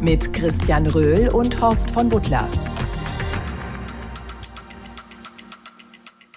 Mit Christian Röhl und Horst von Butler.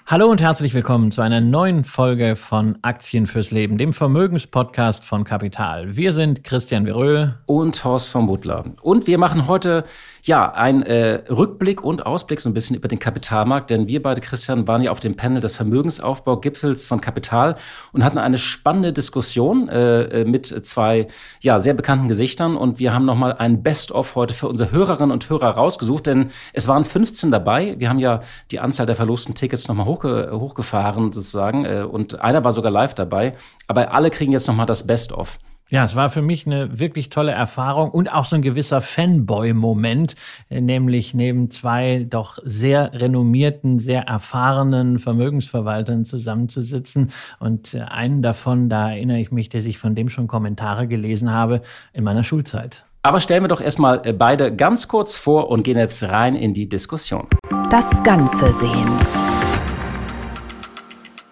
Hallo und herzlich willkommen zu einer neuen Folge von Aktien fürs Leben, dem Vermögenspodcast von Kapital. Wir sind Christian Veröhl und Horst von Butler. Und wir machen heute ja einen äh, Rückblick und Ausblick so ein bisschen über den Kapitalmarkt, denn wir beide, Christian, waren ja auf dem Panel des Vermögensaufbaugipfels von Kapital und hatten eine spannende Diskussion äh, äh mit zwei ja sehr bekannten Gesichtern und wir haben nochmal ein Best-of heute für unsere Hörerinnen und Hörer rausgesucht, denn es waren 15 dabei. Wir haben ja die Anzahl der verlosten Tickets nochmal hoch hochge hochgefahren sozusagen äh, und einer war sogar live dabei. Aber alle kriegen jetzt nochmal das Best-of. Ja, es war für mich eine wirklich tolle Erfahrung und auch so ein gewisser Fanboy-Moment, äh, nämlich neben zwei doch sehr renommierten, sehr erfahrenen Vermögensverwaltern zusammenzusitzen. Und äh, einen davon, da erinnere ich mich, dass ich von dem schon Kommentare gelesen habe in meiner Schulzeit. Aber stellen wir doch erstmal beide ganz kurz vor und gehen jetzt rein in die Diskussion. Das Ganze sehen.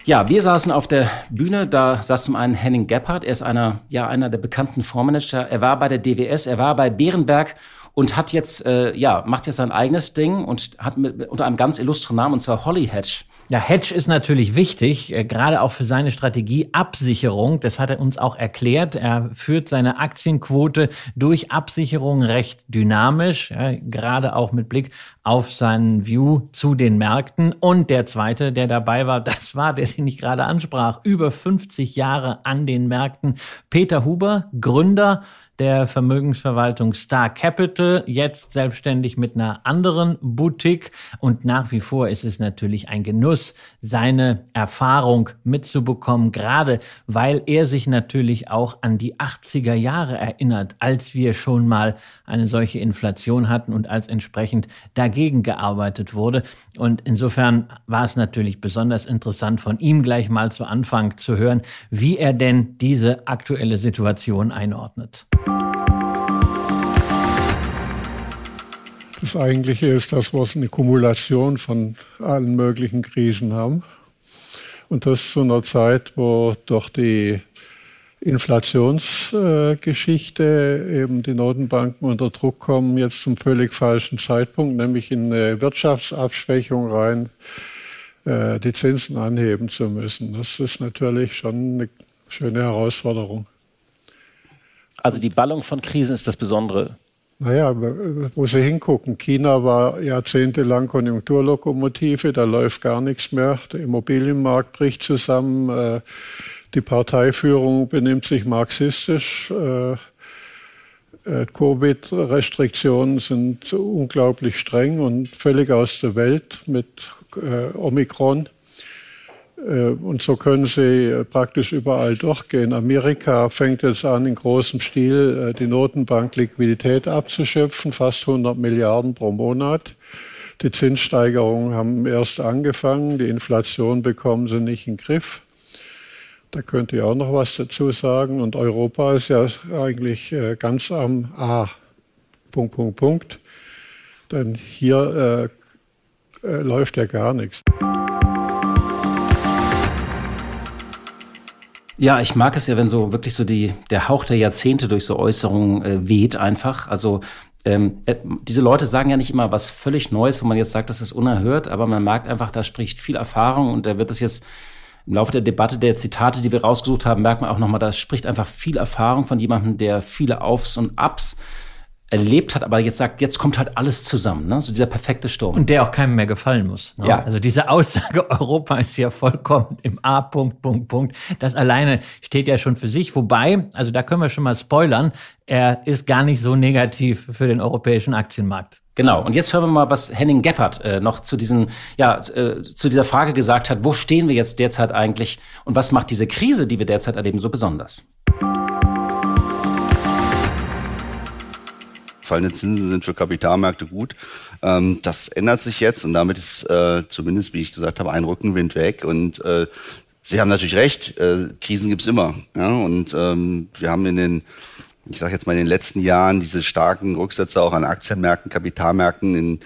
Ja, wir saßen auf der Bühne, da saß zum einen Henning Gebhardt, er ist einer, ja, einer der bekannten Fondsmanager. Er war bei der DWS, er war bei Bärenberg und hat jetzt, äh, ja, macht jetzt sein eigenes Ding und hat mit, unter einem ganz illustren Namen, und zwar Holly Hedge. Ja, Hedge ist natürlich wichtig, äh, gerade auch für seine Strategie Absicherung. Das hat er uns auch erklärt. Er führt seine Aktienquote durch Absicherung recht dynamisch, gerade auch mit Blick auf seinen View zu den Märkten. Und der zweite, der dabei war, das war der, den ich gerade ansprach, über 50 Jahre an den Märkten. Peter Huber, Gründer der Vermögensverwaltung Star Capital, jetzt selbstständig mit einer anderen Boutique. Und nach wie vor ist es natürlich ein Genuss, seine Erfahrung mitzubekommen, gerade weil er sich natürlich auch an die 80er Jahre erinnert, als wir schon mal eine solche Inflation hatten und als entsprechend dagegen gearbeitet wurde. Und insofern war es natürlich besonders interessant, von ihm gleich mal zu Anfang zu hören, wie er denn diese aktuelle Situation einordnet. Das Eigentliche ist, dass wir eine Kumulation von allen möglichen Krisen haben. Und das zu einer Zeit, wo durch die Inflationsgeschichte eben die Notenbanken unter Druck kommen, jetzt zum völlig falschen Zeitpunkt, nämlich in eine Wirtschaftsabschwächung rein, äh, die Zinsen anheben zu müssen. Das ist natürlich schon eine schöne Herausforderung. Also die Ballung von Krisen ist das Besondere. Naja, wo Sie hingucken. China war jahrzehntelang Konjunkturlokomotive, da läuft gar nichts mehr. Der Immobilienmarkt bricht zusammen, äh, die Parteiführung benimmt sich marxistisch. Äh, äh, Covid-Restriktionen sind unglaublich streng und völlig aus der Welt mit Omikron. Äh, und so können sie äh, praktisch überall durchgehen. Amerika fängt jetzt an, in großem Stil äh, die Notenbank Liquidität abzuschöpfen, fast 100 Milliarden pro Monat. Die Zinssteigerungen haben erst angefangen, die Inflation bekommen sie nicht in den Griff. Da könnte ich auch noch was dazu sagen. Und Europa ist ja eigentlich ganz am A. Punkt, Punkt, Punkt. Denn hier äh, läuft ja gar nichts. Ja, ich mag es ja, wenn so wirklich so die, der Hauch der Jahrzehnte durch so Äußerungen äh, weht einfach. Also ähm, äh, diese Leute sagen ja nicht immer was völlig Neues, wo man jetzt sagt, das ist unerhört, aber man merkt einfach, da spricht viel Erfahrung und da wird es jetzt im Laufe der Debatte der Zitate, die wir rausgesucht haben, merkt man auch nochmal, da spricht einfach viel Erfahrung von jemandem, der viele Aufs und Abs erlebt hat, aber jetzt sagt, jetzt kommt halt alles zusammen, ne? so dieser perfekte Sturm. Und der auch keinem mehr gefallen muss. Ne? Ja. Also diese Aussage, Europa ist ja vollkommen im A. Punkt, Punkt, Punkt. Das alleine steht ja schon für sich. Wobei, also da können wir schon mal spoilern, er ist gar nicht so negativ für den europäischen Aktienmarkt. Genau. Und jetzt hören wir mal, was Henning Gebhardt äh, noch zu diesen, ja, äh, zu dieser Frage gesagt hat. Wo stehen wir jetzt derzeit eigentlich und was macht diese Krise, die wir derzeit erleben, so besonders? Fallende Zinsen sind für Kapitalmärkte gut. Ähm, das ändert sich jetzt und damit ist äh, zumindest, wie ich gesagt habe, ein Rückenwind weg. Und äh, Sie haben natürlich recht, äh, Krisen gibt's immer. Ja? Und ähm, wir haben in den, ich sage jetzt mal in den letzten Jahren diese starken Rücksätze auch an Aktienmärkten, Kapitalmärkten in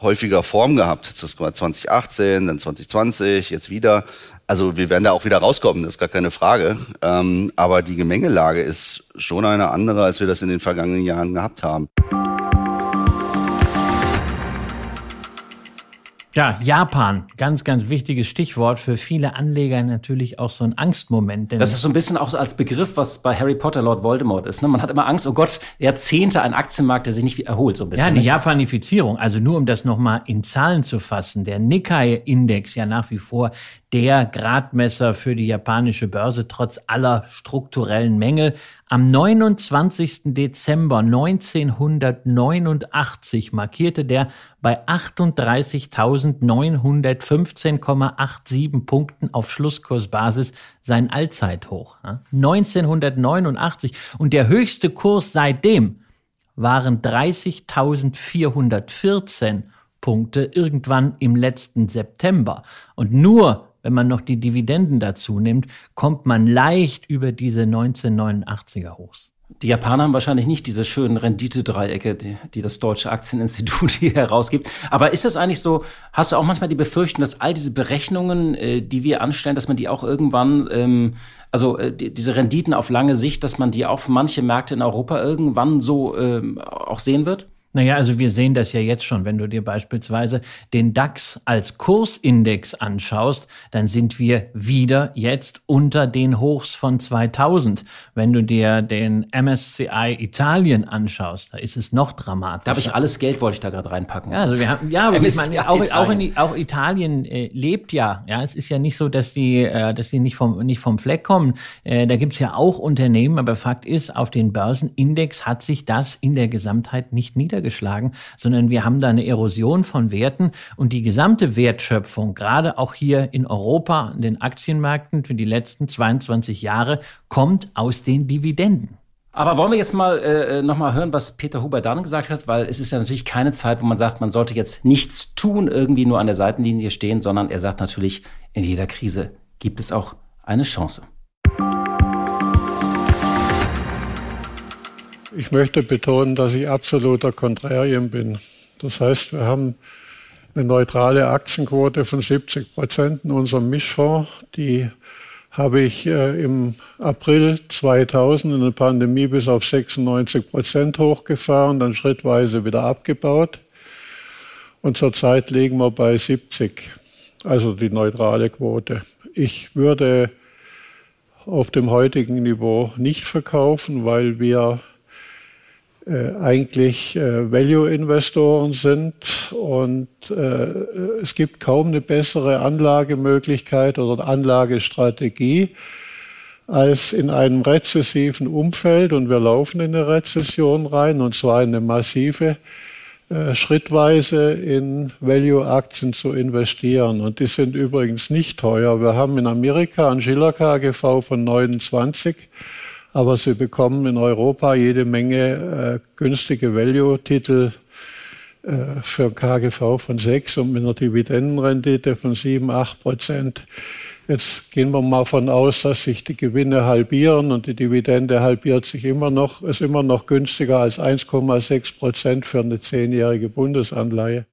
häufiger Form gehabt. Das war 2018, dann 2020, jetzt wieder. Also wir werden da auch wieder rauskommen, das ist gar keine Frage. Ähm, aber die Gemengelage ist schon eine andere, als wir das in den vergangenen Jahren gehabt haben. Ja, Japan, ganz, ganz wichtiges Stichwort für viele Anleger natürlich auch so ein Angstmoment. das ist so ein bisschen auch so als Begriff, was bei Harry Potter Lord Voldemort ist. Ne? Man hat immer Angst, oh Gott, Jahrzehnte ein Aktienmarkt, der sich nicht erholt, so ein bisschen. Ja, die nicht? Japanifizierung. Also nur um das nochmal in Zahlen zu fassen. Der Nikkei-Index ja nach wie vor der Gradmesser für die japanische Börse trotz aller strukturellen Mängel. Am 29. Dezember 1989 markierte der bei 38.915,87 Punkten auf Schlusskursbasis sein Allzeithoch. 1989 und der höchste Kurs seitdem waren 30.414 Punkte irgendwann im letzten September. Und nur wenn man noch die Dividenden dazu nimmt, kommt man leicht über diese 1989er Hochs. Die Japaner haben wahrscheinlich nicht diese schönen Renditedreiecke, die, die das Deutsche Aktieninstitut hier herausgibt. Aber ist das eigentlich so, hast du auch manchmal die Befürchtung, dass all diese Berechnungen, äh, die wir anstellen, dass man die auch irgendwann, ähm, also äh, die, diese Renditen auf lange Sicht, dass man die auch für manche Märkte in Europa irgendwann so ähm, auch sehen wird? Naja, also wir sehen das ja jetzt schon. Wenn du dir beispielsweise den DAX als Kursindex anschaust, dann sind wir wieder jetzt unter den Hochs von 2000. Wenn du dir den MSCI Italien anschaust, da ist es noch dramatischer. Da habe ich alles Geld, wollte ich da gerade reinpacken. Ja, also wir haben, ja, aber ich meine, auch, auch, in, auch Italien äh, lebt ja. Ja, es ist ja nicht so, dass die, äh, dass die nicht vom, nicht vom Fleck kommen. Äh, da gibt's ja auch Unternehmen, aber Fakt ist, auf den Börsenindex hat sich das in der Gesamtheit nicht niedergeschlagen niedergeschlagen, sondern wir haben da eine Erosion von Werten und die gesamte Wertschöpfung, gerade auch hier in Europa, in den Aktienmärkten für die letzten 22 Jahre, kommt aus den Dividenden. Aber wollen wir jetzt mal äh, nochmal hören, was Peter Huber dann gesagt hat, weil es ist ja natürlich keine Zeit, wo man sagt, man sollte jetzt nichts tun, irgendwie nur an der Seitenlinie stehen, sondern er sagt natürlich, in jeder Krise gibt es auch eine Chance. Ich möchte betonen, dass ich absoluter Kontrarien bin. Das heißt, wir haben eine neutrale Aktienquote von 70 Prozent in unserem Mischfonds. Die habe ich äh, im April 2000 in der Pandemie bis auf 96 Prozent hochgefahren, dann schrittweise wieder abgebaut. Und zurzeit liegen wir bei 70, also die neutrale Quote. Ich würde auf dem heutigen Niveau nicht verkaufen, weil wir eigentlich äh, Value-Investoren sind und äh, es gibt kaum eine bessere Anlagemöglichkeit oder Anlagestrategie als in einem rezessiven Umfeld und wir laufen in eine Rezession rein und zwar in eine massive äh, schrittweise in Value-Aktien zu investieren. Und die sind übrigens nicht teuer. Wir haben in Amerika ein Schiller KGV von 29 aber sie bekommen in Europa jede Menge äh, günstige Value-Titel äh, für KGV von 6 und mit einer Dividendenrendite von 7, 8 Prozent. Jetzt gehen wir mal von aus, dass sich die Gewinne halbieren und die Dividende halbiert sich immer noch, ist immer noch günstiger als 1,6 Prozent für eine zehnjährige Bundesanleihe.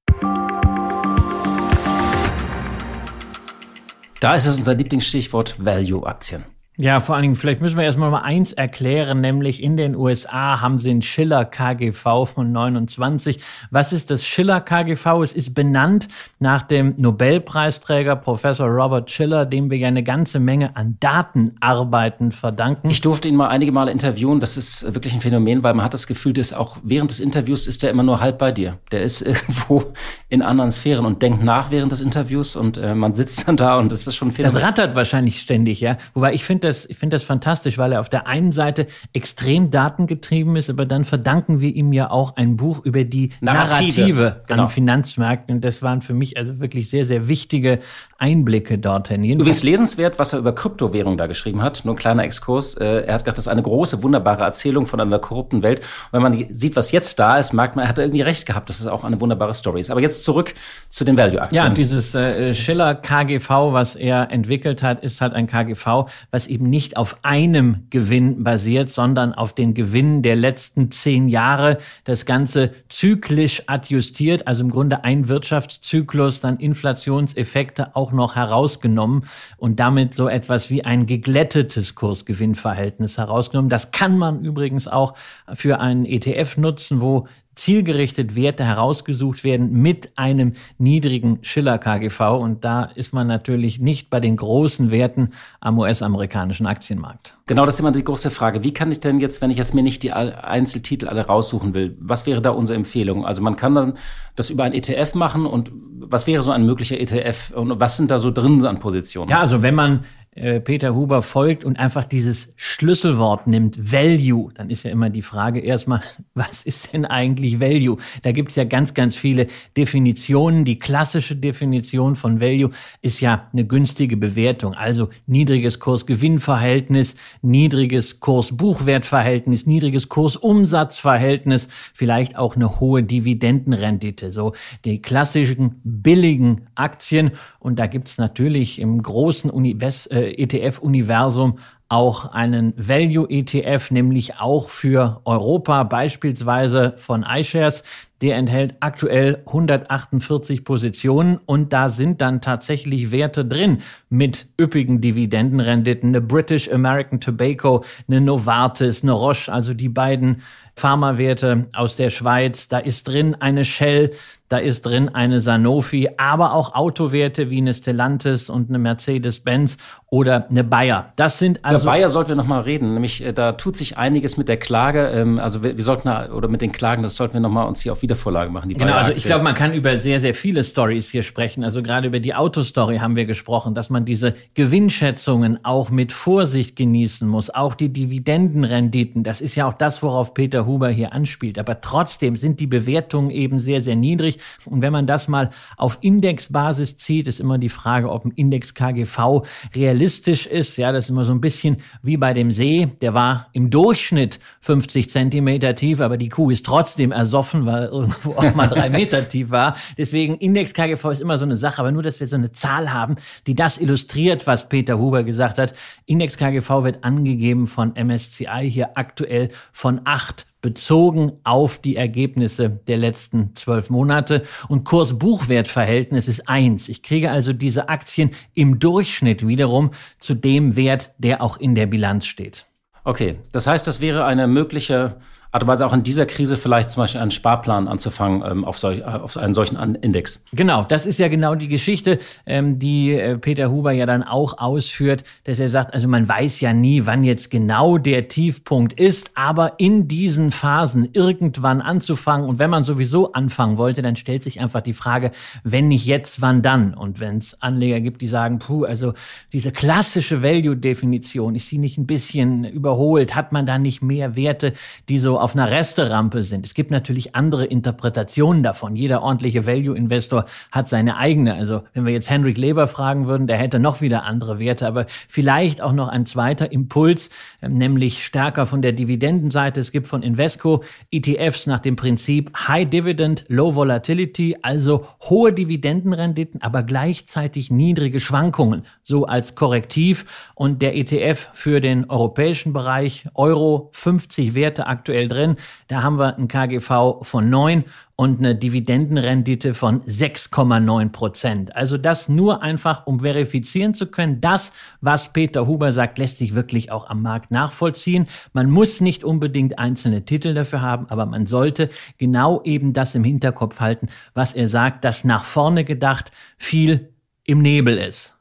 Da ist es unser Lieblingsstichwort Value-Aktien. Ja, vor allen Dingen, vielleicht müssen wir erstmal mal eins erklären, nämlich in den USA haben sie ein Schiller KGV von 29. Was ist das Schiller KGV? Es ist benannt nach dem Nobelpreisträger Professor Robert Schiller, dem wir ja eine ganze Menge an Datenarbeiten verdanken. Ich durfte ihn mal einige Male interviewen. Das ist wirklich ein Phänomen, weil man hat das Gefühl, dass auch während des Interviews ist er immer nur halb bei dir. Der ist irgendwo in anderen Sphären und denkt nach während des Interviews und äh, man sitzt dann da und das ist schon ein Phänomen. Das rattert wahrscheinlich ständig, ja. Wobei ich finde, finde das, ich finde das fantastisch, weil er auf der einen Seite extrem datengetrieben ist, aber dann verdanken wir ihm ja auch ein Buch über die Narrative, Narrative genau. an Finanzmärkten. Und das waren für mich also wirklich sehr, sehr wichtige Einblicke dorthin. Übrigens lesenswert, was er über Kryptowährung da geschrieben hat. Nur ein kleiner Exkurs. Äh, er hat gesagt, das ist eine große, wunderbare Erzählung von einer korrupten Welt. Und wenn man sieht, was jetzt da ist, merkt man, er hat irgendwie recht gehabt, dass es auch eine wunderbare Story ist. Aber jetzt zurück zu den Value-Aktien. Ja, dieses äh, Schiller KGV, was er entwickelt hat, ist halt ein KGV, was eben nicht auf einem Gewinn basiert, sondern auf den Gewinnen der letzten zehn Jahre. Das Ganze zyklisch adjustiert, also im Grunde ein Wirtschaftszyklus, dann Inflationseffekte auch noch herausgenommen und damit so etwas wie ein geglättetes Kursgewinnverhältnis herausgenommen. Das kann man übrigens auch für einen ETF nutzen, wo zielgerichtet Werte herausgesucht werden mit einem niedrigen Schiller-KGV. Und da ist man natürlich nicht bei den großen Werten am US-amerikanischen Aktienmarkt. Genau, das ist immer die große Frage. Wie kann ich denn jetzt, wenn ich jetzt mir nicht die Einzeltitel alle raussuchen will, was wäre da unsere Empfehlung? Also man kann dann das über ein ETF machen und was wäre so ein möglicher ETF und was sind da so drin an Positionen? Ja, also wenn man äh, Peter Huber folgt und einfach dieses Schlüsselwort nimmt, Value, dann ist ja immer die Frage erstmal, was ist denn eigentlich Value? Da gibt es ja ganz, ganz viele Definitionen. Die klassische Definition von Value ist ja eine günstige Bewertung, also niedriges Kurs-Gewinn-Verhältnis, niedriges Kurs-Buchwert-Verhältnis, niedriges Kurs-Umsatz-Verhältnis, vielleicht auch eine hohe Dividendenrendite, so die klassischen billigen Aktien. Und da gibt es natürlich im großen Univers äh, ETF-Universum auch einen Value-ETF, nämlich auch für Europa, beispielsweise von iShares. Der enthält aktuell 148 Positionen und da sind dann tatsächlich Werte drin mit üppigen Dividendenrenditen, eine British American Tobacco, eine Novartis, eine Roche, also die beiden Pharmawerte aus der Schweiz. Da ist drin eine Shell, da ist drin eine Sanofi, aber auch Autowerte wie eine Stellantis und eine Mercedes-Benz oder eine Bayer. Das sind also. Über Bayer sollten wir nochmal reden. Nämlich, äh, da tut sich einiges mit der Klage. Ähm, also wir, wir sollten, oder mit den Klagen, das sollten wir nochmal uns hier auf Wiedervorlage machen. Genau, also ich glaube, man kann über sehr, sehr viele Stories hier sprechen. Also gerade über die Autostory haben wir gesprochen, dass man diese Gewinnschätzungen auch mit Vorsicht genießen muss. Auch die Dividendenrenditen. Das ist ja auch das, worauf Peter Huber hier anspielt. Aber trotzdem sind die Bewertungen eben sehr, sehr niedrig. Und wenn man das mal auf Indexbasis zieht, ist immer die Frage, ob ein Index KGV realistisch ist. Ja, das ist immer so ein bisschen wie bei dem See. Der war im Durchschnitt 50 Zentimeter tief, aber die Kuh ist trotzdem ersoffen, weil irgendwo auch mal drei Meter tief war. Deswegen Index KGV ist immer so eine Sache, aber nur, dass wir so eine Zahl haben, die das illustriert, was Peter Huber gesagt hat. Index KGV wird angegeben von MSCI hier aktuell von acht bezogen auf die Ergebnisse der letzten zwölf Monate. Und Kurs-Buchwert-Verhältnis ist eins. Ich kriege also diese Aktien im Durchschnitt wiederum zu dem Wert, der auch in der Bilanz steht. Okay, das heißt, das wäre eine mögliche Art und Weise auch in dieser Krise vielleicht zum Beispiel einen Sparplan anzufangen ähm, auf, solch, auf einen solchen Index. Genau, das ist ja genau die Geschichte, ähm, die äh, Peter Huber ja dann auch ausführt, dass er sagt, also man weiß ja nie, wann jetzt genau der Tiefpunkt ist, aber in diesen Phasen irgendwann anzufangen und wenn man sowieso anfangen wollte, dann stellt sich einfach die Frage, wenn nicht jetzt, wann dann? Und wenn es Anleger gibt, die sagen, puh, also diese klassische Value-Definition, ist sie nicht ein bisschen überholt? Hat man da nicht mehr Werte, die so auf einer Resterampe sind. Es gibt natürlich andere Interpretationen davon. Jeder ordentliche Value-Investor hat seine eigene. Also wenn wir jetzt Henrik Leber fragen würden, der hätte noch wieder andere Werte. Aber vielleicht auch noch ein zweiter Impuls, ähm, nämlich stärker von der Dividendenseite. Es gibt von Invesco ETFs nach dem Prinzip High Dividend, Low Volatility, also hohe Dividendenrenditen, aber gleichzeitig niedrige Schwankungen, so als Korrektiv. Und der ETF für den europäischen Bereich, Euro 50 Werte aktuell drin. Da haben wir ein KGV von 9 und eine Dividendenrendite von 6,9 Prozent. Also das nur einfach, um verifizieren zu können. Das, was Peter Huber sagt, lässt sich wirklich auch am Markt nachvollziehen. Man muss nicht unbedingt einzelne Titel dafür haben, aber man sollte genau eben das im Hinterkopf halten, was er sagt, dass nach vorne gedacht viel im Nebel ist.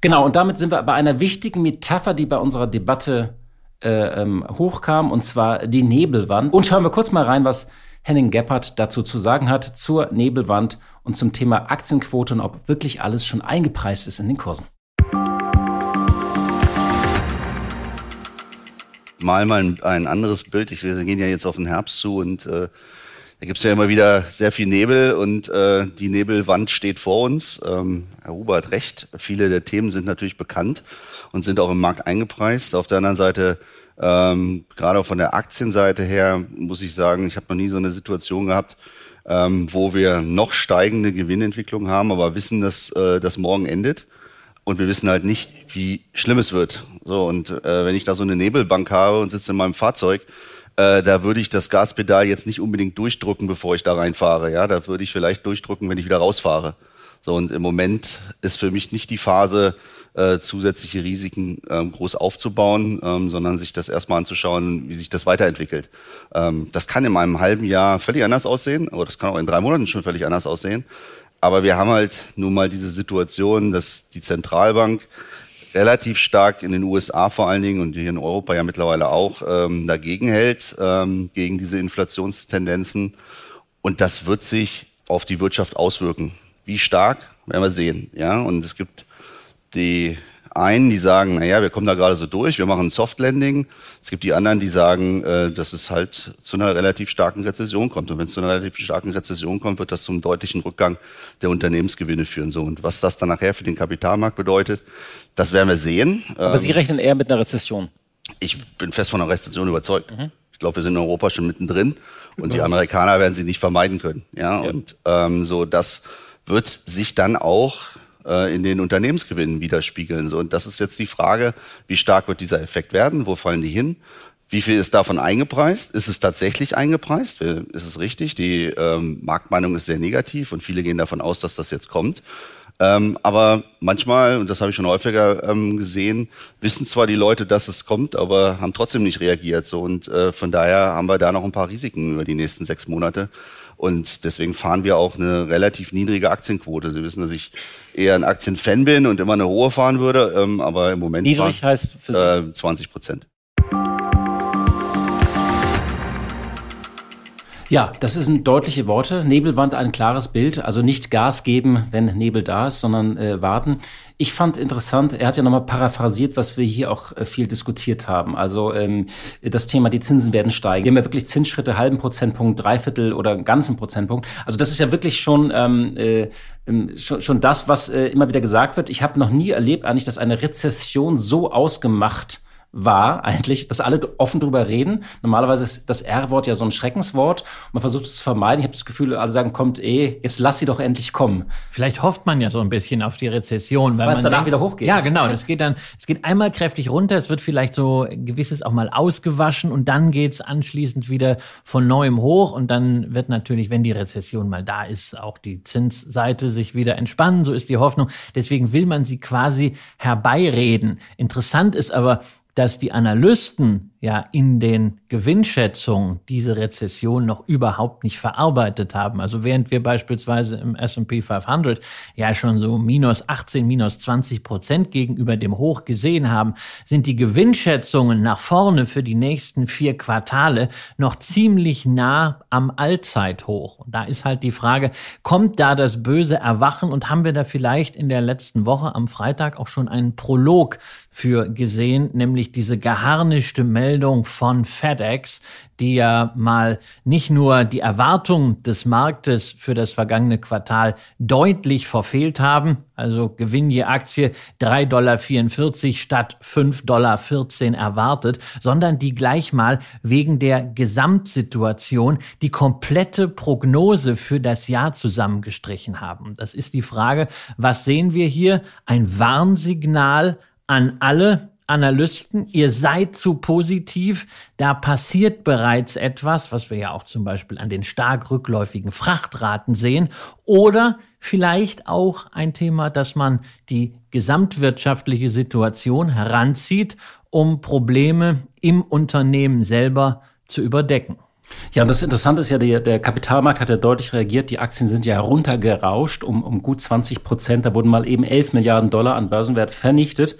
Genau, und damit sind wir bei einer wichtigen Metapher, die bei unserer Debatte äh, ähm, hochkam, und zwar die Nebelwand. Und schauen wir kurz mal rein, was Henning Gebhardt dazu zu sagen hat zur Nebelwand und zum Thema Aktienquote und ob wirklich alles schon eingepreist ist in den Kursen. mal mal ein, ein anderes Bild. Ich, wir gehen ja jetzt auf den Herbst zu und äh, da gibt's ja immer wieder sehr viel Nebel und äh, die Nebelwand steht vor uns. Ähm, Herr Huber hat recht. Viele der Themen sind natürlich bekannt und sind auch im Markt eingepreist. Auf der anderen Seite, ähm, gerade auch von der Aktienseite her, muss ich sagen, ich habe noch nie so eine Situation gehabt, ähm, wo wir noch steigende Gewinnentwicklung haben, aber wissen, dass äh, das morgen endet. Und wir wissen halt nicht, wie schlimm es wird. So, und äh, wenn ich da so eine Nebelbank habe und sitze in meinem Fahrzeug, äh, da würde ich das Gaspedal jetzt nicht unbedingt durchdrücken, bevor ich da reinfahre. Ja, da würde ich vielleicht durchdrücken, wenn ich wieder rausfahre. So, und im Moment ist für mich nicht die Phase, äh, zusätzliche Risiken ähm, groß aufzubauen, ähm, sondern sich das erstmal anzuschauen, wie sich das weiterentwickelt. Ähm, das kann in einem halben Jahr völlig anders aussehen, aber das kann auch in drei Monaten schon völlig anders aussehen. Aber wir haben halt nun mal diese Situation, dass die Zentralbank relativ stark in den USA vor allen Dingen und hier in Europa ja mittlerweile auch ähm, dagegen hält, ähm, gegen diese Inflationstendenzen. Und das wird sich auf die Wirtschaft auswirken. Wie stark, werden wir sehen. Ja, und es gibt die einen, die sagen, naja, wir kommen da gerade so durch, wir machen ein Soft Landing. Es gibt die anderen, die sagen, äh, dass es halt zu einer relativ starken Rezession kommt. Und wenn es zu einer relativ starken Rezession kommt, wird das zum deutlichen Rückgang der Unternehmensgewinne führen. So und was das dann nachher für den Kapitalmarkt bedeutet, das werden wir sehen. Aber ähm, Sie rechnen eher mit einer Rezession? Ich bin fest von einer Rezession überzeugt. Mhm. Ich glaube, wir sind in Europa schon mittendrin und die Amerikaner werden sie nicht vermeiden können. Ja, ja. und ähm, so das wird sich dann auch äh, in den Unternehmensgewinnen widerspiegeln. So, und das ist jetzt die Frage, wie stark wird dieser Effekt werden? Wo fallen die hin? Wie viel ist davon eingepreist? Ist es tatsächlich eingepreist? Ist es richtig? Die ähm, Marktmeinung ist sehr negativ und viele gehen davon aus, dass das jetzt kommt. Ähm, aber manchmal, und das habe ich schon häufiger ähm, gesehen, wissen zwar die Leute, dass es kommt, aber haben trotzdem nicht reagiert. So und äh, von daher haben wir da noch ein paar Risiken über die nächsten sechs Monate. Und deswegen fahren wir auch eine relativ niedrige Aktienquote. Sie wissen, dass ich eher ein Aktienfan bin und immer eine hohe fahren würde, ähm, aber im Moment niedrig fahren, heißt für äh, 20 Prozent. Ja, das sind deutliche Worte. Nebelwand ein klares Bild. Also nicht Gas geben, wenn Nebel da ist, sondern äh, warten. Ich fand interessant, er hat ja nochmal paraphrasiert, was wir hier auch äh, viel diskutiert haben. Also ähm, das Thema, die Zinsen werden steigen. Wir haben ja wirklich Zinsschritte, halben Prozentpunkt, Dreiviertel oder ganzen Prozentpunkt. Also das ist ja wirklich schon, ähm, äh, ähm, schon, schon das, was äh, immer wieder gesagt wird. Ich habe noch nie erlebt eigentlich, dass eine Rezession so ausgemacht war eigentlich, dass alle offen drüber reden. Normalerweise ist das R-Wort ja so ein Schreckenswort. Man versucht es zu vermeiden. Ich habe das Gefühl, alle sagen, kommt eh, jetzt lass sie doch endlich kommen. Vielleicht hofft man ja so ein bisschen auf die Rezession, weil, es danach denkt, wieder hochgeht. Ja, genau. Das geht dann, es geht einmal kräftig runter, es wird vielleicht so gewisses auch mal ausgewaschen und dann geht's anschließend wieder von neuem hoch und dann wird natürlich, wenn die Rezession mal da ist, auch die Zinsseite sich wieder entspannen. So ist die Hoffnung. Deswegen will man sie quasi herbeireden. Interessant ist aber, dass die Analysten ja in den Gewinnschätzungen diese Rezession noch überhaupt nicht verarbeitet haben. Also während wir beispielsweise im S&P 500 ja schon so minus 18, minus 20 Prozent gegenüber dem Hoch gesehen haben, sind die Gewinnschätzungen nach vorne für die nächsten vier Quartale noch ziemlich nah am Allzeithoch. Und da ist halt die Frage, kommt da das böse Erwachen und haben wir da vielleicht in der letzten Woche am Freitag auch schon einen Prolog für gesehen, nämlich diese geharnischte Meldung Meldung von FedEx, die ja mal nicht nur die Erwartungen des Marktes für das vergangene Quartal deutlich verfehlt haben, also Gewinn je Aktie 3,44 Dollar statt 5,14 Dollar erwartet, sondern die gleich mal wegen der Gesamtsituation die komplette Prognose für das Jahr zusammengestrichen haben. Das ist die Frage, was sehen wir hier? Ein Warnsignal an alle, Analysten, ihr seid zu positiv, da passiert bereits etwas, was wir ja auch zum Beispiel an den stark rückläufigen Frachtraten sehen, oder vielleicht auch ein Thema, dass man die gesamtwirtschaftliche Situation heranzieht, um Probleme im Unternehmen selber zu überdecken. Ja, und das Interessante ist ja, der, der Kapitalmarkt hat ja deutlich reagiert. Die Aktien sind ja heruntergerauscht um, um gut 20 Prozent. Da wurden mal eben 11 Milliarden Dollar an Börsenwert vernichtet.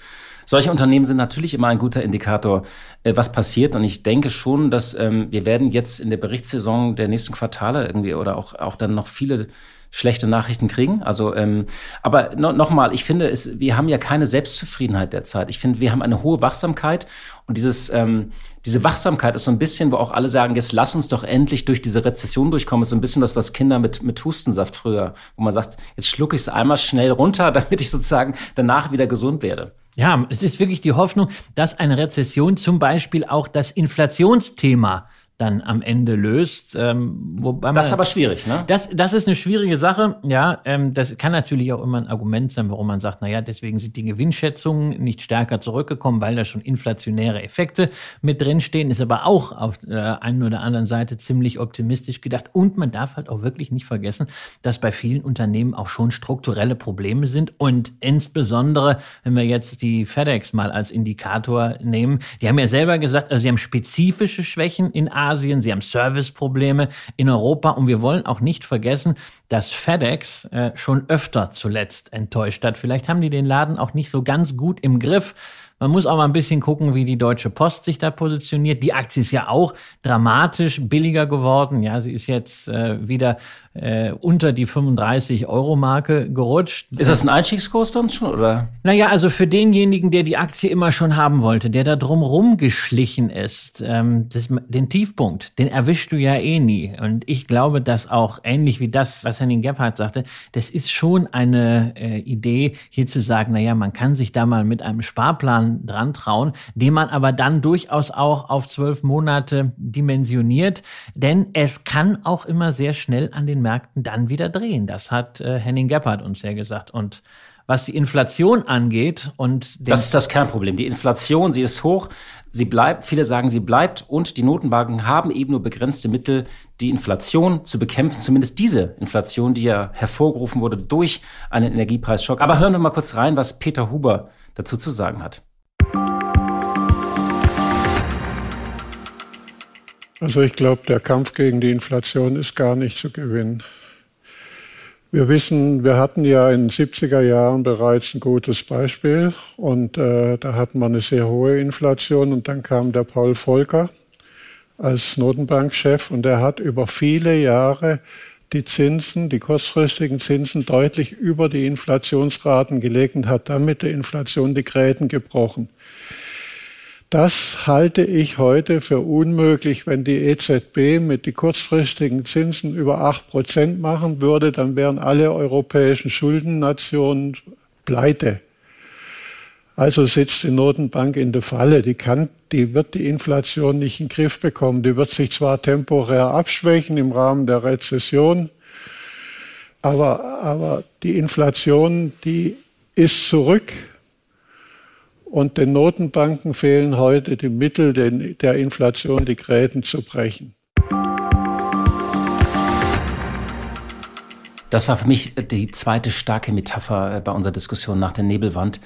Solche Unternehmen sind natürlich immer ein guter Indikator, äh, was passiert. Und ich denke schon, dass ähm, wir werden jetzt in der Berichtssaison der nächsten Quartale irgendwie oder auch, auch dann noch viele schlechte Nachrichten kriegen. Also, ähm, aber no, nochmal, ich finde, es, wir haben ja keine Selbstzufriedenheit derzeit. Ich finde, wir haben eine hohe Wachsamkeit und dieses, ähm, diese Wachsamkeit ist so ein bisschen, wo auch alle sagen, jetzt lass uns doch endlich durch diese Rezession durchkommen. ist so ein bisschen das, was Kinder mit, mit Hustensaft früher, wo man sagt, jetzt schlucke ich es einmal schnell runter, damit ich sozusagen danach wieder gesund werde. Ja, es ist wirklich die Hoffnung, dass eine Rezession zum Beispiel auch das Inflationsthema dann am Ende löst. Ähm, wobei das ist aber schwierig, ne? Das, das ist eine schwierige Sache. Ja, ähm, das kann natürlich auch immer ein Argument sein, warum man sagt, na ja, deswegen sind die Gewinnschätzungen nicht stärker zurückgekommen, weil da schon inflationäre Effekte mit drinstehen. Ist aber auch auf äh, einen oder anderen Seite ziemlich optimistisch gedacht. Und man darf halt auch wirklich nicht vergessen, dass bei vielen Unternehmen auch schon strukturelle Probleme sind. Und insbesondere, wenn wir jetzt die FedEx mal als Indikator nehmen, die haben ja selber gesagt, also sie haben spezifische Schwächen in Asien, sie haben Serviceprobleme in Europa und wir wollen auch nicht vergessen, dass FedEx äh, schon öfter zuletzt enttäuscht hat. Vielleicht haben die den Laden auch nicht so ganz gut im Griff. Man muss auch mal ein bisschen gucken, wie die Deutsche Post sich da positioniert. Die Aktie ist ja auch dramatisch billiger geworden. Ja, sie ist jetzt äh, wieder äh, unter die 35-Euro-Marke gerutscht. Ist das ein Einstiegskurs dann schon, oder? Naja, also für denjenigen, der die Aktie immer schon haben wollte, der da drumrum geschlichen ist, ähm, das, den Tiefpunkt, den erwischst du ja eh nie. Und ich glaube, dass auch ähnlich wie das, was Henning Gebhardt sagte, das ist schon eine äh, Idee, hier zu sagen, naja, man kann sich da mal mit einem Sparplan dran trauen, den man aber dann durchaus auch auf zwölf Monate dimensioniert, denn es kann auch immer sehr schnell an den Märkten dann wieder drehen. Das hat äh, Henning Gebhardt uns ja gesagt. Und was die Inflation angeht und das ist das Kernproblem. Die Inflation, sie ist hoch, sie bleibt. Viele sagen, sie bleibt und die Notenbanken haben eben nur begrenzte Mittel, die Inflation zu bekämpfen. Zumindest diese Inflation, die ja hervorgerufen wurde durch einen Energiepreisschock. Aber hören wir mal kurz rein, was Peter Huber dazu zu sagen hat. Also ich glaube, der Kampf gegen die Inflation ist gar nicht zu gewinnen. Wir wissen, wir hatten ja in den 70er Jahren bereits ein gutes Beispiel und äh, da hatten wir eine sehr hohe Inflation und dann kam der Paul Volcker als Notenbankchef und er hat über viele Jahre die Zinsen, die kurzfristigen Zinsen deutlich über die Inflationsraten gelegt und hat damit der Inflation die Gräten gebrochen. Das halte ich heute für unmöglich. Wenn die EZB mit die kurzfristigen Zinsen über acht Prozent machen würde, dann wären alle europäischen Schuldennationen pleite. Also sitzt die Notenbank in der Falle. Die kann, die wird die Inflation nicht in den Griff bekommen. Die wird sich zwar temporär abschwächen im Rahmen der Rezession, aber, aber die Inflation, die ist zurück. Und den Notenbanken fehlen heute die Mittel, der Inflation die Gräten zu brechen. Das war für mich die zweite starke Metapher bei unserer Diskussion nach der Nebelwand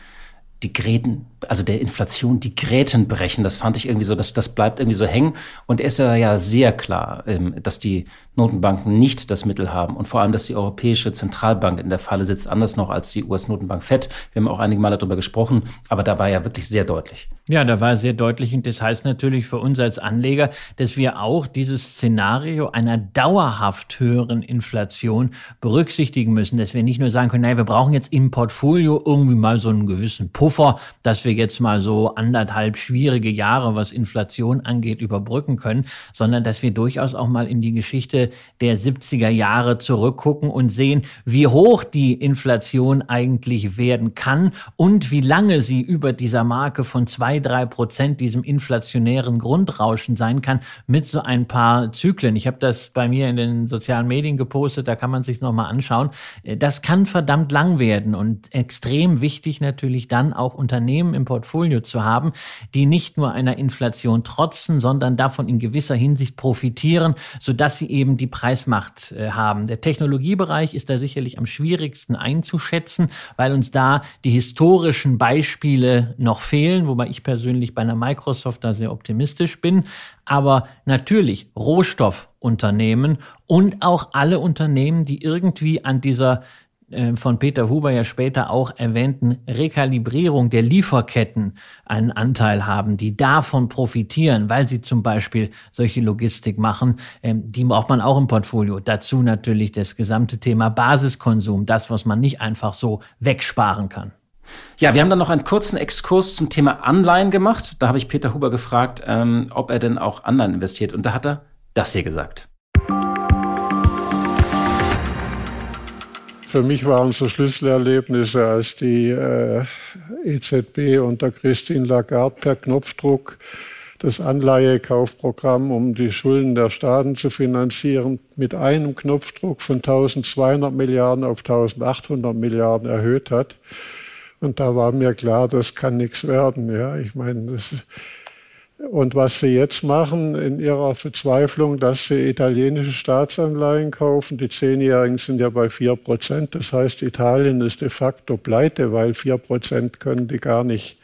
die Gräten, also der Inflation, die Gräten brechen. Das fand ich irgendwie so, dass das bleibt irgendwie so hängen. Und es ist ja sehr klar, ähm, dass die Notenbanken nicht das Mittel haben und vor allem, dass die Europäische Zentralbank in der Falle sitzt, anders noch als die US-Notenbank FED. Wir haben auch einige Mal darüber gesprochen, aber da war ja wirklich sehr deutlich. Ja, da war sehr deutlich und das heißt natürlich für uns als Anleger, dass wir auch dieses Szenario einer dauerhaft höheren Inflation berücksichtigen müssen, dass wir nicht nur sagen können, naja, wir brauchen jetzt im Portfolio irgendwie mal so einen gewissen Puffer, dass wir jetzt mal so anderthalb schwierige Jahre, was Inflation angeht, überbrücken können, sondern dass wir durchaus auch mal in die Geschichte der 70er Jahre zurückgucken und sehen, wie hoch die Inflation eigentlich werden kann und wie lange sie über dieser Marke von zwei, drei Prozent, diesem inflationären Grundrauschen sein kann, mit so ein paar Zyklen. Ich habe das bei mir in den sozialen Medien gepostet, da kann man sich nochmal anschauen. Das kann verdammt lang werden und extrem wichtig natürlich dann auch Unternehmen im Portfolio zu haben, die nicht nur einer Inflation trotzen, sondern davon in gewisser Hinsicht profitieren, sodass sie eben die Preismacht äh, haben. Der Technologiebereich ist da sicherlich am schwierigsten einzuschätzen, weil uns da die historischen Beispiele noch fehlen, wobei ich persönlich bei einer Microsoft da sehr optimistisch bin. Aber natürlich Rohstoffunternehmen und auch alle Unternehmen, die irgendwie an dieser äh, von Peter Huber ja später auch erwähnten Rekalibrierung der Lieferketten einen Anteil haben, die davon profitieren, weil sie zum Beispiel solche Logistik machen. Ähm, die braucht man auch im Portfolio. Dazu natürlich das gesamte Thema Basiskonsum, das, was man nicht einfach so wegsparen kann. Ja, wir haben dann noch einen kurzen Exkurs zum Thema Anleihen gemacht. Da habe ich Peter Huber gefragt, ähm, ob er denn auch Anleihen investiert. Und da hat er das hier gesagt. Für mich waren so Schlüsselerlebnisse, als die äh, EZB unter Christine Lagarde per Knopfdruck das Anleihekaufprogramm, um die Schulden der Staaten zu finanzieren, mit einem Knopfdruck von 1200 Milliarden auf 1800 Milliarden erhöht hat. Und da war mir klar, das kann nichts werden. Ja, ich meine, das, und was sie jetzt machen in ihrer Verzweiflung, dass sie italienische Staatsanleihen kaufen, die Zehnjährigen sind ja bei vier Prozent. Das heißt, Italien ist de facto pleite, weil vier Prozent können die gar nicht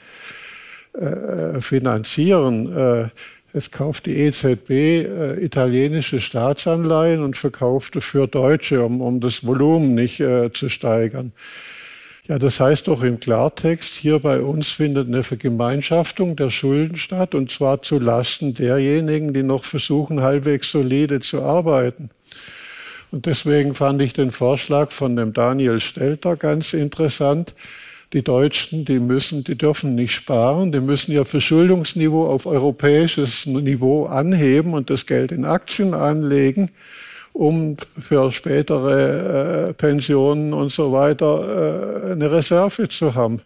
äh, finanzieren. Äh, es kauft die EZB äh, italienische Staatsanleihen und verkaufte für Deutsche, um, um das Volumen nicht zu steigern. Ja, das heißt doch im Klartext, hier bei uns findet eine Vergemeinschaftung der Schulden statt und zwar zu Lasten derjenigen, die noch versuchen, halbwegs solide zu arbeiten. Und deswegen fand ich den Vorschlag von dem Daniel Stelter ganz interessant. Die Deutschen, die müssen, die dürfen nicht sparen, die müssen ihr Verschuldungsniveau auf europäisches Niveau anheben und das Geld in Aktien anlegen um für spätere äh, Pensionen und so weiter äh, eine Reserve zu haben.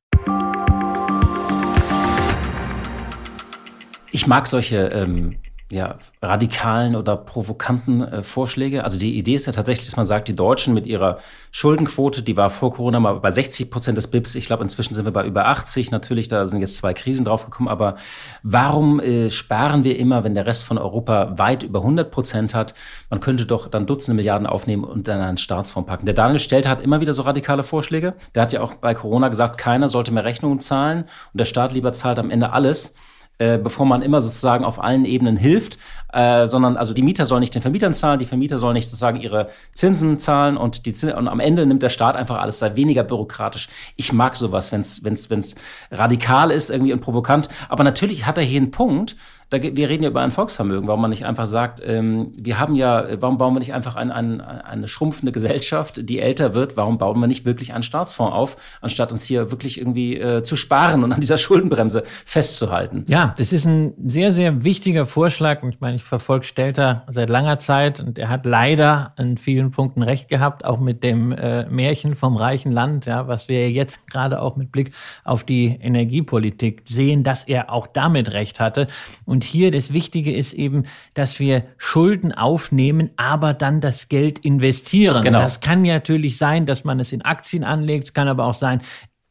Ich mag solche ähm, ja, radikalen oder provokanten äh, Vorschläge. Also die Idee ist ja tatsächlich, dass man sagt, die Deutschen mit ihrer Schuldenquote, die war vor Corona mal bei 60 Prozent des BIPs. Ich glaube, inzwischen sind wir bei über 80. Natürlich, da sind jetzt zwei Krisen draufgekommen. Aber warum äh, sparen wir immer, wenn der Rest von Europa weit über 100 Prozent hat? Man könnte doch dann Dutzende Milliarden aufnehmen und dann einen Staatsfonds packen. Der Daniel Stelter hat immer wieder so radikale Vorschläge. Der hat ja auch bei Corona gesagt, keiner sollte mehr Rechnungen zahlen und der Staat lieber zahlt am Ende alles äh, bevor man immer sozusagen auf allen Ebenen hilft, äh, sondern also die Mieter sollen nicht den Vermietern zahlen, die Vermieter sollen nicht sozusagen ihre Zinsen zahlen und die Zinsen, und am Ende nimmt der Staat einfach alles, sei weniger bürokratisch. Ich mag sowas, wenn es wenn's, wenn's radikal ist irgendwie und provokant. Aber natürlich hat er hier einen Punkt, da, wir reden ja über ein Volksvermögen, warum man nicht einfach sagt, ähm, wir haben ja, warum bauen wir nicht einfach ein, ein, eine schrumpfende Gesellschaft, die älter wird, warum bauen wir nicht wirklich einen Staatsfonds auf, anstatt uns hier wirklich irgendwie äh, zu sparen und an dieser Schuldenbremse festzuhalten? Ja, das ist ein sehr, sehr wichtiger Vorschlag. Ich meine, ich verfolge Stelter seit langer Zeit und er hat leider an vielen Punkten recht gehabt, auch mit dem äh, Märchen vom reichen Land, ja, was wir jetzt gerade auch mit Blick auf die Energiepolitik sehen, dass er auch damit recht hatte. Und und hier das Wichtige ist eben, dass wir Schulden aufnehmen, aber dann das Geld investieren. Genau. Das kann natürlich sein, dass man es in Aktien anlegt. Es kann aber auch sein,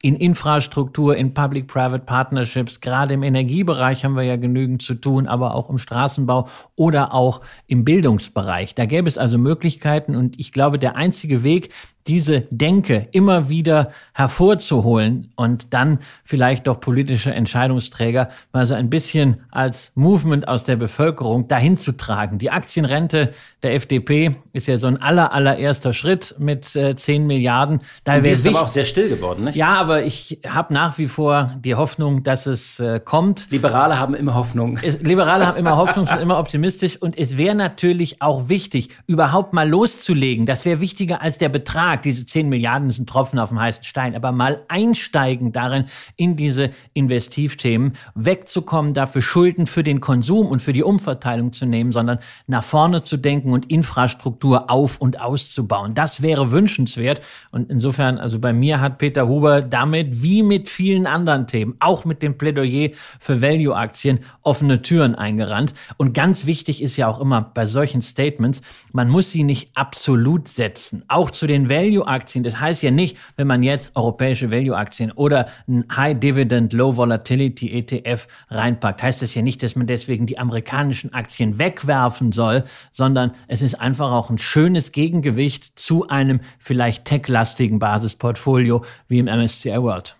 in Infrastruktur, in Public-Private Partnerships, gerade im Energiebereich haben wir ja genügend zu tun, aber auch im Straßenbau oder auch im Bildungsbereich. Da gäbe es also Möglichkeiten und ich glaube, der einzige Weg, diese Denke immer wieder hervorzuholen und dann vielleicht doch politische Entscheidungsträger mal so ein bisschen als Movement aus der Bevölkerung dahin zu tragen. Die Aktienrente der FDP ist ja so ein aller, allererster Schritt mit äh, 10 Milliarden. Da und die ist aber auch sehr still geworden, nicht? Ja, aber ich habe nach wie vor die Hoffnung, dass es äh, kommt. Liberale haben immer Hoffnung. Es, Liberale haben immer Hoffnung, sind immer optimistisch und es wäre natürlich auch wichtig, überhaupt mal loszulegen. Das wäre wichtiger als der Betrag gesagt, diese 10 Milliarden sind Tropfen auf dem heißen Stein, aber mal einsteigen darin, in diese Investivthemen, wegzukommen, dafür Schulden für den Konsum und für die Umverteilung zu nehmen, sondern nach vorne zu denken und Infrastruktur auf- und auszubauen. Das wäre wünschenswert. Und insofern, also bei mir hat Peter Huber damit, wie mit vielen anderen Themen, auch mit dem Plädoyer für Value-Aktien, offene Türen eingerannt. Und ganz wichtig ist ja auch immer bei solchen Statements, man muss sie nicht absolut setzen. Auch zu den Value Value-Aktien, das heißt ja nicht, wenn man jetzt europäische Value-Aktien oder ein High-Dividend, Low-Volatility ETF reinpackt, heißt das ja nicht, dass man deswegen die amerikanischen Aktien wegwerfen soll, sondern es ist einfach auch ein schönes Gegengewicht zu einem vielleicht tech-lastigen Basisportfolio wie im MSCI World.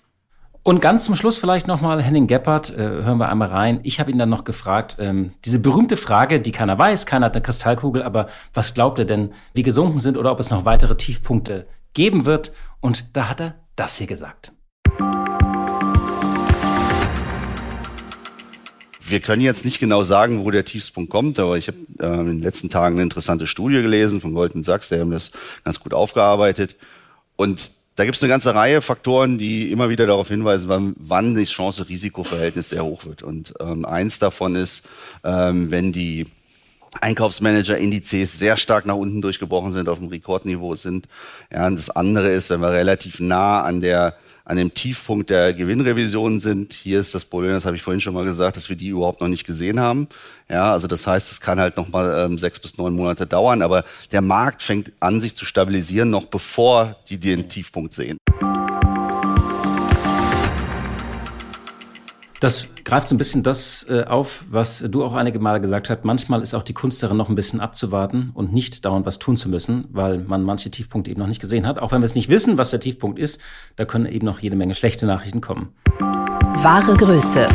Und ganz zum Schluss vielleicht nochmal Henning Geppert, äh, hören wir einmal rein. Ich habe ihn dann noch gefragt, ähm, diese berühmte Frage, die keiner weiß, keiner hat eine Kristallkugel, aber was glaubt er denn, wie gesunken sind oder ob es noch weitere Tiefpunkte geben wird. Und da hat er das hier gesagt. Wir können jetzt nicht genau sagen, wo der Tiefspunkt kommt, aber ich habe äh, in den letzten Tagen eine interessante Studie gelesen von Goldman Sachs, der haben das ganz gut aufgearbeitet. Und da gibt es eine ganze Reihe Faktoren, die immer wieder darauf hinweisen, wann, wann das Chance-Risiko-Verhältnis sehr hoch wird. Und ähm, eins davon ist, ähm, wenn die Einkaufsmanager-Indizes sehr stark nach unten durchgebrochen sind, auf dem Rekordniveau sind. Ja, und das andere ist, wenn wir relativ nah an der an dem Tiefpunkt der Gewinnrevision sind. Hier ist das Problem, das habe ich vorhin schon mal gesagt, dass wir die überhaupt noch nicht gesehen haben. Ja, also das heißt, es kann halt noch mal ähm, sechs bis neun Monate dauern, aber der Markt fängt an, sich zu stabilisieren, noch bevor die den Tiefpunkt sehen. Das greift so ein bisschen das äh, auf, was du auch einige Male gesagt hast. Manchmal ist auch die Kunst darin, noch ein bisschen abzuwarten und nicht dauernd was tun zu müssen, weil man manche Tiefpunkte eben noch nicht gesehen hat. Auch wenn wir es nicht wissen, was der Tiefpunkt ist, da können eben noch jede Menge schlechte Nachrichten kommen. Wahre Größe.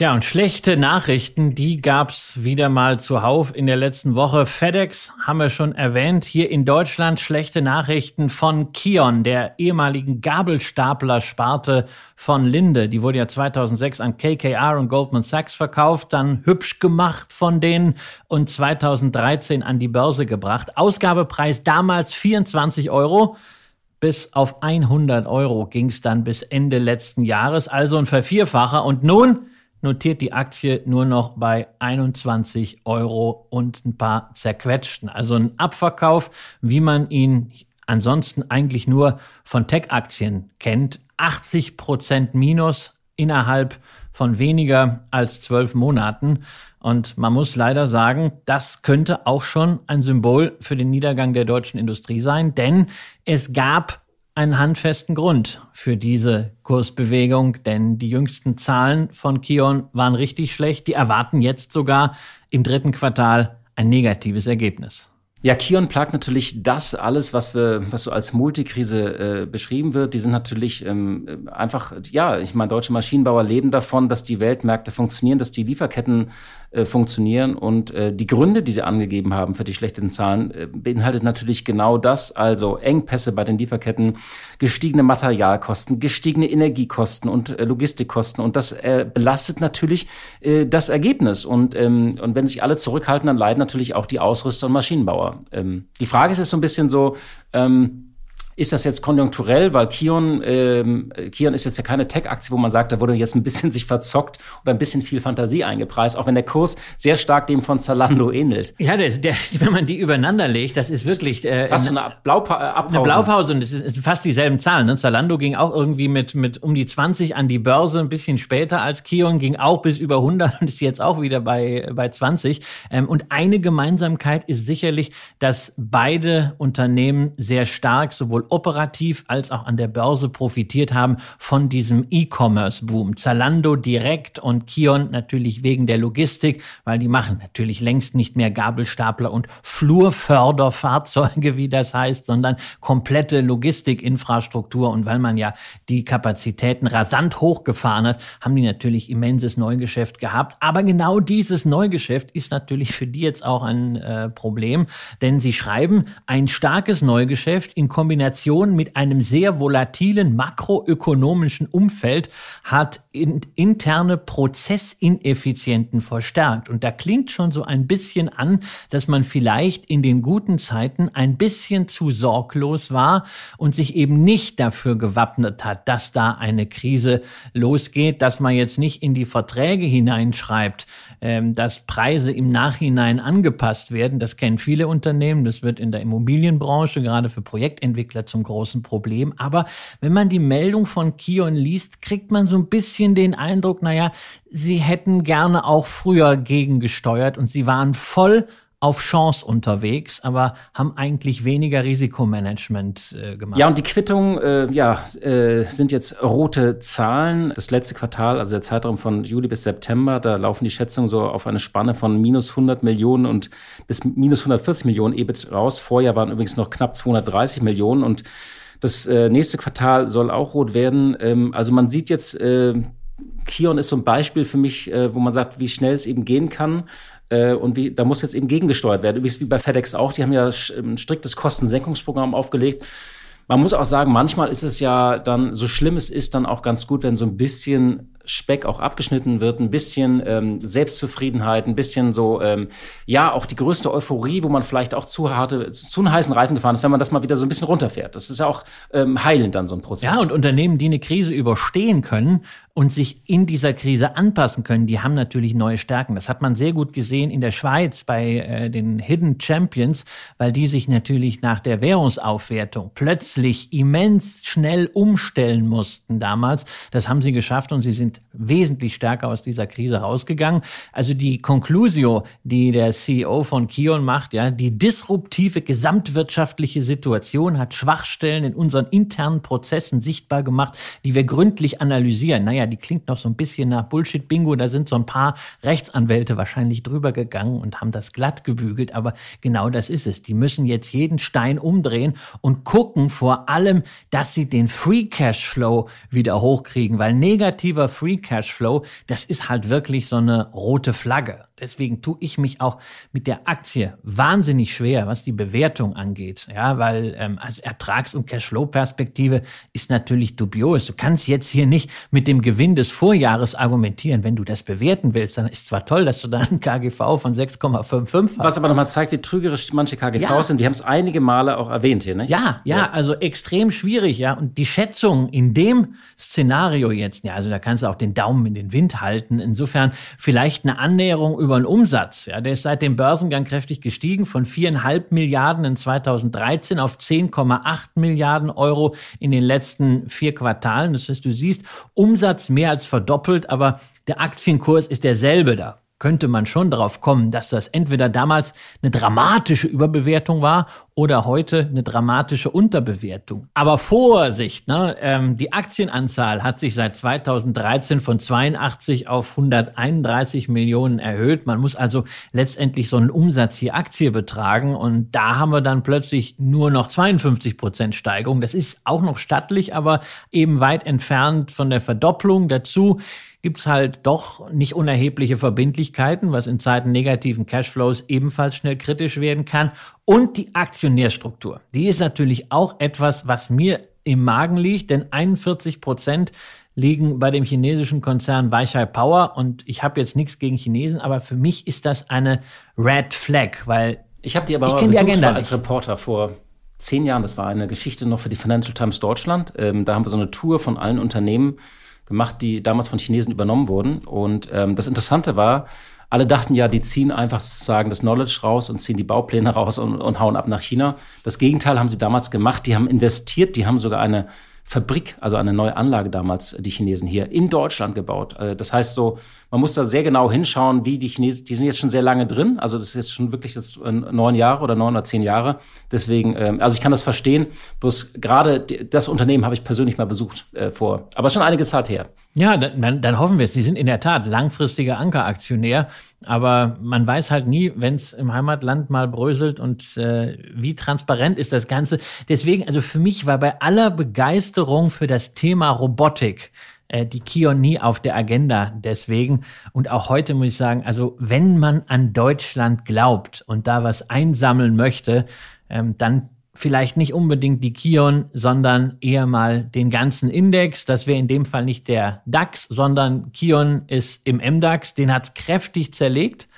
Ja, und schlechte Nachrichten, die gab's wieder mal zuhauf in der letzten Woche. FedEx haben wir schon erwähnt. Hier in Deutschland schlechte Nachrichten von Kion, der ehemaligen Gabelstapler-Sparte von Linde. Die wurde ja 2006 an KKR und Goldman Sachs verkauft, dann hübsch gemacht von denen und 2013 an die Börse gebracht. Ausgabepreis damals 24 Euro. Bis auf 100 Euro ging's dann bis Ende letzten Jahres, also ein Vervierfacher. Und nun notiert die Aktie nur noch bei 21 Euro und ein paar zerquetschten. Also ein Abverkauf, wie man ihn ansonsten eigentlich nur von Tech-Aktien kennt. 80 Prozent Minus innerhalb von weniger als zwölf Monaten. Und man muss leider sagen, das könnte auch schon ein Symbol für den Niedergang der deutschen Industrie sein, denn es gab einen handfesten Grund für diese Kursbewegung, denn die jüngsten Zahlen von Kion waren richtig schlecht. Die erwarten jetzt sogar im dritten Quartal ein negatives Ergebnis. Ja, Kion plagt natürlich das alles, was wir, was so als Multikrise äh, beschrieben wird. Die sind natürlich ähm, einfach, ja, ich meine, deutsche Maschinenbauer leben davon, dass die Weltmärkte funktionieren, dass die Lieferketten äh, funktionieren. Und äh, die Gründe, die sie angegeben haben für die schlechten Zahlen, äh, beinhaltet natürlich genau das. Also Engpässe bei den Lieferketten, gestiegene Materialkosten, gestiegene Energiekosten und äh, Logistikkosten. Und das äh, belastet natürlich das Ergebnis. Und, ähm, und wenn sich alle zurückhalten, dann leiden natürlich auch die Ausrüster und Maschinenbauer. Ähm, die Frage ist jetzt so ein bisschen so, ähm, ist das jetzt konjunkturell, weil Kion, ähm, Kion ist jetzt ja keine Tech-Aktie, wo man sagt, da wurde jetzt ein bisschen sich verzockt oder ein bisschen viel Fantasie eingepreist, auch wenn der Kurs sehr stark dem von Zalando ähnelt. Ja, der, der, wenn man die übereinander legt, das ist wirklich äh, fast eine, eine Blaupause. Eine Blaupause und es ist fast dieselben Zahlen. Ne? Zalando ging auch irgendwie mit, mit um die 20 an die Börse, ein bisschen später als Kion, ging auch bis über 100 und ist jetzt auch wieder bei, bei 20. Ähm, und eine Gemeinsamkeit ist sicherlich, dass beide Unternehmen sehr stark sowohl operativ als auch an der Börse profitiert haben von diesem E-Commerce-Boom. Zalando direkt und Kion natürlich wegen der Logistik, weil die machen natürlich längst nicht mehr Gabelstapler und Flurförderfahrzeuge, wie das heißt, sondern komplette Logistikinfrastruktur. Und weil man ja die Kapazitäten rasant hochgefahren hat, haben die natürlich immenses Neugeschäft gehabt. Aber genau dieses Neugeschäft ist natürlich für die jetzt auch ein äh, Problem, denn sie schreiben, ein starkes Neugeschäft in Kombination Kombination mit einem sehr volatilen makroökonomischen Umfeld hat in, interne Prozessineffizienten verstärkt. Und da klingt schon so ein bisschen an, dass man vielleicht in den guten Zeiten ein bisschen zu sorglos war und sich eben nicht dafür gewappnet hat, dass da eine Krise losgeht, dass man jetzt nicht in die Verträge hineinschreibt, ähm, dass Preise im Nachhinein angepasst werden. Das kennen viele Unternehmen. Das wird in der Immobilienbranche gerade für Projektentwickler zum großen Problem. Aber wenn man die Meldung von Kion liest, kriegt man so ein bisschen den Eindruck, naja, sie hätten gerne auch früher gegengesteuert und sie waren voll auf Chance unterwegs, aber haben eigentlich weniger Risikomanagement äh, gemacht. Ja, und die Quittungen äh, ja, äh, sind jetzt rote Zahlen. Das letzte Quartal, also der Zeitraum von Juli bis September, da laufen die Schätzungen so auf eine Spanne von minus 100 Millionen und bis minus 140 Millionen EBIT raus. Vorjahr waren übrigens noch knapp 230 Millionen und das äh, nächste Quartal soll auch rot werden. Ähm, also man sieht jetzt, äh, Kion ist so ein Beispiel für mich, äh, wo man sagt, wie schnell es eben gehen kann. Äh, und wie, da muss jetzt eben gegengesteuert werden. Übrigens wie bei FedEx auch, die haben ja ein striktes Kostensenkungsprogramm aufgelegt. Man muss auch sagen, manchmal ist es ja dann, so schlimm es ist, dann auch ganz gut, wenn so ein bisschen Speck auch abgeschnitten wird, ein bisschen ähm, Selbstzufriedenheit, ein bisschen so, ähm, ja, auch die größte Euphorie, wo man vielleicht auch zu harte, zu einen heißen Reifen gefahren ist, wenn man das mal wieder so ein bisschen runterfährt. Das ist ja auch ähm, heilend dann so ein Prozess. Ja, und Unternehmen, die eine Krise überstehen können und sich in dieser Krise anpassen können, die haben natürlich neue Stärken. Das hat man sehr gut gesehen in der Schweiz bei äh, den Hidden Champions, weil die sich natürlich nach der Währungsaufwertung plötzlich immens schnell umstellen mussten damals. Das haben sie geschafft und sie sind wesentlich stärker aus dieser Krise rausgegangen. Also die Conclusio, die der CEO von Kion macht, ja, die disruptive gesamtwirtschaftliche Situation hat Schwachstellen in unseren internen Prozessen sichtbar gemacht, die wir gründlich analysieren. Naja, die klingt noch so ein bisschen nach Bullshit-Bingo. Da sind so ein paar Rechtsanwälte wahrscheinlich drüber gegangen und haben das glatt gebügelt. Aber genau das ist es. Die müssen jetzt jeden Stein umdrehen und gucken vor allem, dass sie den Free Cash Flow wieder hochkriegen, weil negativer Free Free Cashflow, das ist halt wirklich so eine rote Flagge. Deswegen tue ich mich auch mit der Aktie wahnsinnig schwer, was die Bewertung angeht. Ja, weil ähm, also Ertrags- und Cashflow-Perspektive ist natürlich dubios. Du kannst jetzt hier nicht mit dem Gewinn des Vorjahres argumentieren. Wenn du das bewerten willst, dann ist zwar toll, dass du da einen KGV von 6,55 hast. Was aber nochmal zeigt, wie trügerisch manche KGVs ja. sind. Wir haben es einige Male auch erwähnt hier, ne? Ja, ja, ja, also extrem schwierig, ja. Und die Schätzung in dem Szenario jetzt, ja, also da kannst du auch den Daumen in den Wind halten. Insofern vielleicht eine Annäherung über über den Umsatz. Ja, der ist seit dem Börsengang kräftig gestiegen von viereinhalb Milliarden in 2013 auf 10,8 Milliarden Euro in den letzten vier Quartalen. Das heißt, du siehst Umsatz mehr als verdoppelt, aber der Aktienkurs ist derselbe da könnte man schon darauf kommen, dass das entweder damals eine dramatische Überbewertung war oder heute eine dramatische Unterbewertung. Aber Vorsicht, ne? Ähm, die Aktienanzahl hat sich seit 2013 von 82 auf 131 Millionen erhöht. Man muss also letztendlich so einen Umsatz je Aktie betragen und da haben wir dann plötzlich nur noch 52 Prozent Steigerung. Das ist auch noch stattlich, aber eben weit entfernt von der Verdopplung. Dazu gibt's halt doch nicht unerhebliche Verbindlichkeiten, was in Zeiten negativen Cashflows ebenfalls schnell kritisch werden kann. Und die Aktionärstruktur, die ist natürlich auch etwas, was mir im Magen liegt, denn 41 Prozent liegen bei dem chinesischen Konzern Weichai Power. Und ich habe jetzt nichts gegen Chinesen, aber für mich ist das eine Red Flag, weil ich habe die aber ich die Agenda als Reporter vor zehn Jahren. Das war eine Geschichte noch für die Financial Times Deutschland. Ähm, da haben wir so eine Tour von allen Unternehmen gemacht, die damals von Chinesen übernommen wurden. Und ähm, das Interessante war, alle dachten ja, die ziehen einfach sozusagen das Knowledge raus und ziehen die Baupläne raus und, und hauen ab nach China. Das Gegenteil haben sie damals gemacht. Die haben investiert, die haben sogar eine Fabrik, also eine neue Anlage damals, die Chinesen hier in Deutschland gebaut. Äh, das heißt so, man muss da sehr genau hinschauen, wie die Chinesen, die sind jetzt schon sehr lange drin, also das ist jetzt schon wirklich das äh, neun Jahre oder neun oder zehn Jahre. Deswegen, ähm, also ich kann das verstehen, bloß gerade das Unternehmen habe ich persönlich mal besucht äh, vor, aber schon einige Zeit her. Ja, dann, dann hoffen wir es. Sie sind in der Tat langfristiger Ankeraktionär, aber man weiß halt nie, wenn es im Heimatland mal bröselt und äh, wie transparent ist das Ganze. Deswegen, also für mich war bei aller Begeisterung für das Thema Robotik äh, die Kion nie auf der Agenda deswegen. Und auch heute muss ich sagen, also wenn man an Deutschland glaubt und da was einsammeln möchte, ähm, dann vielleicht nicht unbedingt die Kion, sondern eher mal den ganzen Index. Das wäre in dem Fall nicht der DAX, sondern Kion ist im MDAX. Den hat's kräftig zerlegt.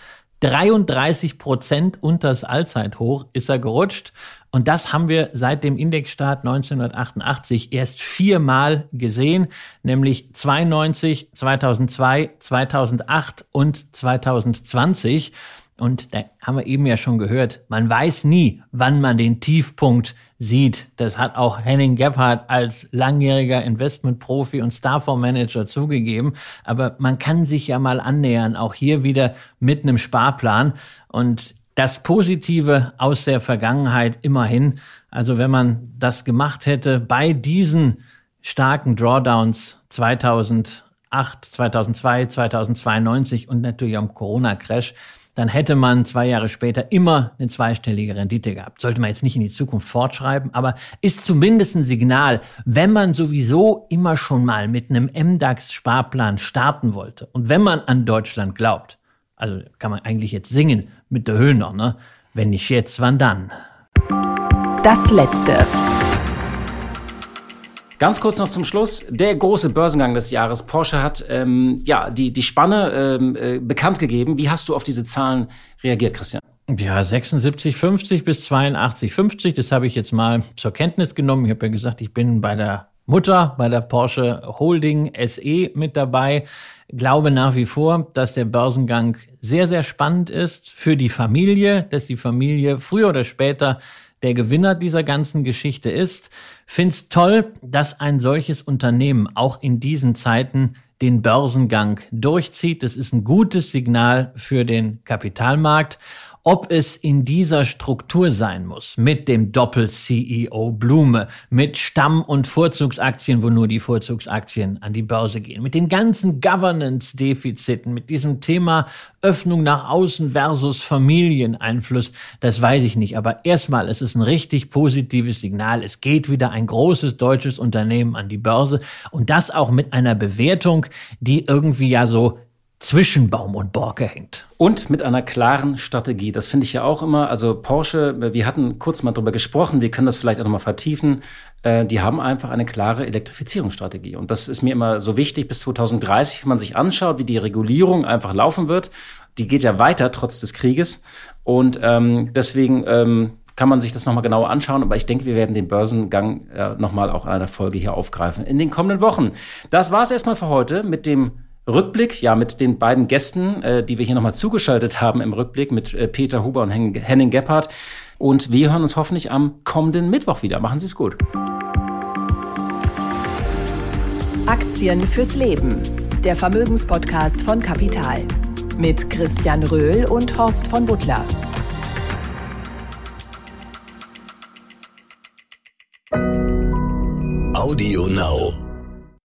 33 Prozent unter das Allzeithoch ist er gerutscht. Und das haben wir seit dem Indexstart 1988 erst viermal gesehen, nämlich 92, 2002, 2008 und 2020. Und da haben wir eben ja schon gehört, man weiß nie, wann man den Tiefpunkt sieht. Das hat auch Henning Gebhardt als langjähriger Investmentprofi und Starfondsmanager zugegeben. Aber man kann sich ja mal annähern, auch hier wieder mit einem Sparplan. Und das Positive aus der Vergangenheit immerhin, also wenn man das gemacht hätte bei diesen starken Drawdowns 2008, 2002, 2092 und natürlich am Corona-Crash, dann hätte man zwei Jahre später immer eine zweistellige Rendite gehabt. Sollte man jetzt nicht in die Zukunft fortschreiben, aber ist zumindest ein Signal, wenn man sowieso immer schon mal mit einem MDAX-Sparplan starten wollte und wenn man an Deutschland glaubt, also kann man eigentlich jetzt singen mit der Höhner, ne? Wenn nicht jetzt, wann dann? Das letzte. Ganz kurz noch zum Schluss. Der große Börsengang des Jahres. Porsche hat ähm, ja die, die Spanne ähm, äh, bekannt gegeben. Wie hast du auf diese Zahlen reagiert, Christian? Ja, 76,50 bis 82,50. Das habe ich jetzt mal zur Kenntnis genommen. Ich habe ja gesagt, ich bin bei der Mutter, bei der Porsche Holding SE mit dabei. Glaube nach wie vor, dass der Börsengang sehr, sehr spannend ist für die Familie, dass die Familie früher oder später der Gewinner dieser ganzen Geschichte ist. Find's toll, dass ein solches Unternehmen auch in diesen Zeiten den Börsengang durchzieht. Das ist ein gutes Signal für den Kapitalmarkt ob es in dieser Struktur sein muss, mit dem Doppel-CEO Blume, mit Stamm- und Vorzugsaktien, wo nur die Vorzugsaktien an die Börse gehen, mit den ganzen Governance-Defiziten, mit diesem Thema Öffnung nach außen versus Familieneinfluss, das weiß ich nicht. Aber erstmal, es ist ein richtig positives Signal. Es geht wieder ein großes deutsches Unternehmen an die Börse und das auch mit einer Bewertung, die irgendwie ja so zwischen Baum und Borke hängt. Und mit einer klaren Strategie. Das finde ich ja auch immer. Also Porsche, wir hatten kurz mal drüber gesprochen, wir können das vielleicht auch nochmal vertiefen. Äh, die haben einfach eine klare Elektrifizierungsstrategie. Und das ist mir immer so wichtig bis 2030, wenn man sich anschaut, wie die Regulierung einfach laufen wird. Die geht ja weiter trotz des Krieges. Und ähm, deswegen ähm, kann man sich das nochmal genauer anschauen. Aber ich denke, wir werden den Börsengang äh, nochmal auch in einer Folge hier aufgreifen in den kommenden Wochen. Das war es erstmal für heute mit dem Rückblick, ja, mit den beiden Gästen, äh, die wir hier nochmal zugeschaltet haben im Rückblick mit äh, Peter Huber und Henning, Henning Gebhardt. Und wir hören uns hoffentlich am kommenden Mittwoch wieder. Machen Sie es gut. Aktien fürs Leben. Der Vermögenspodcast von Kapital. Mit Christian Röhl und Horst von Butler. Audio Now.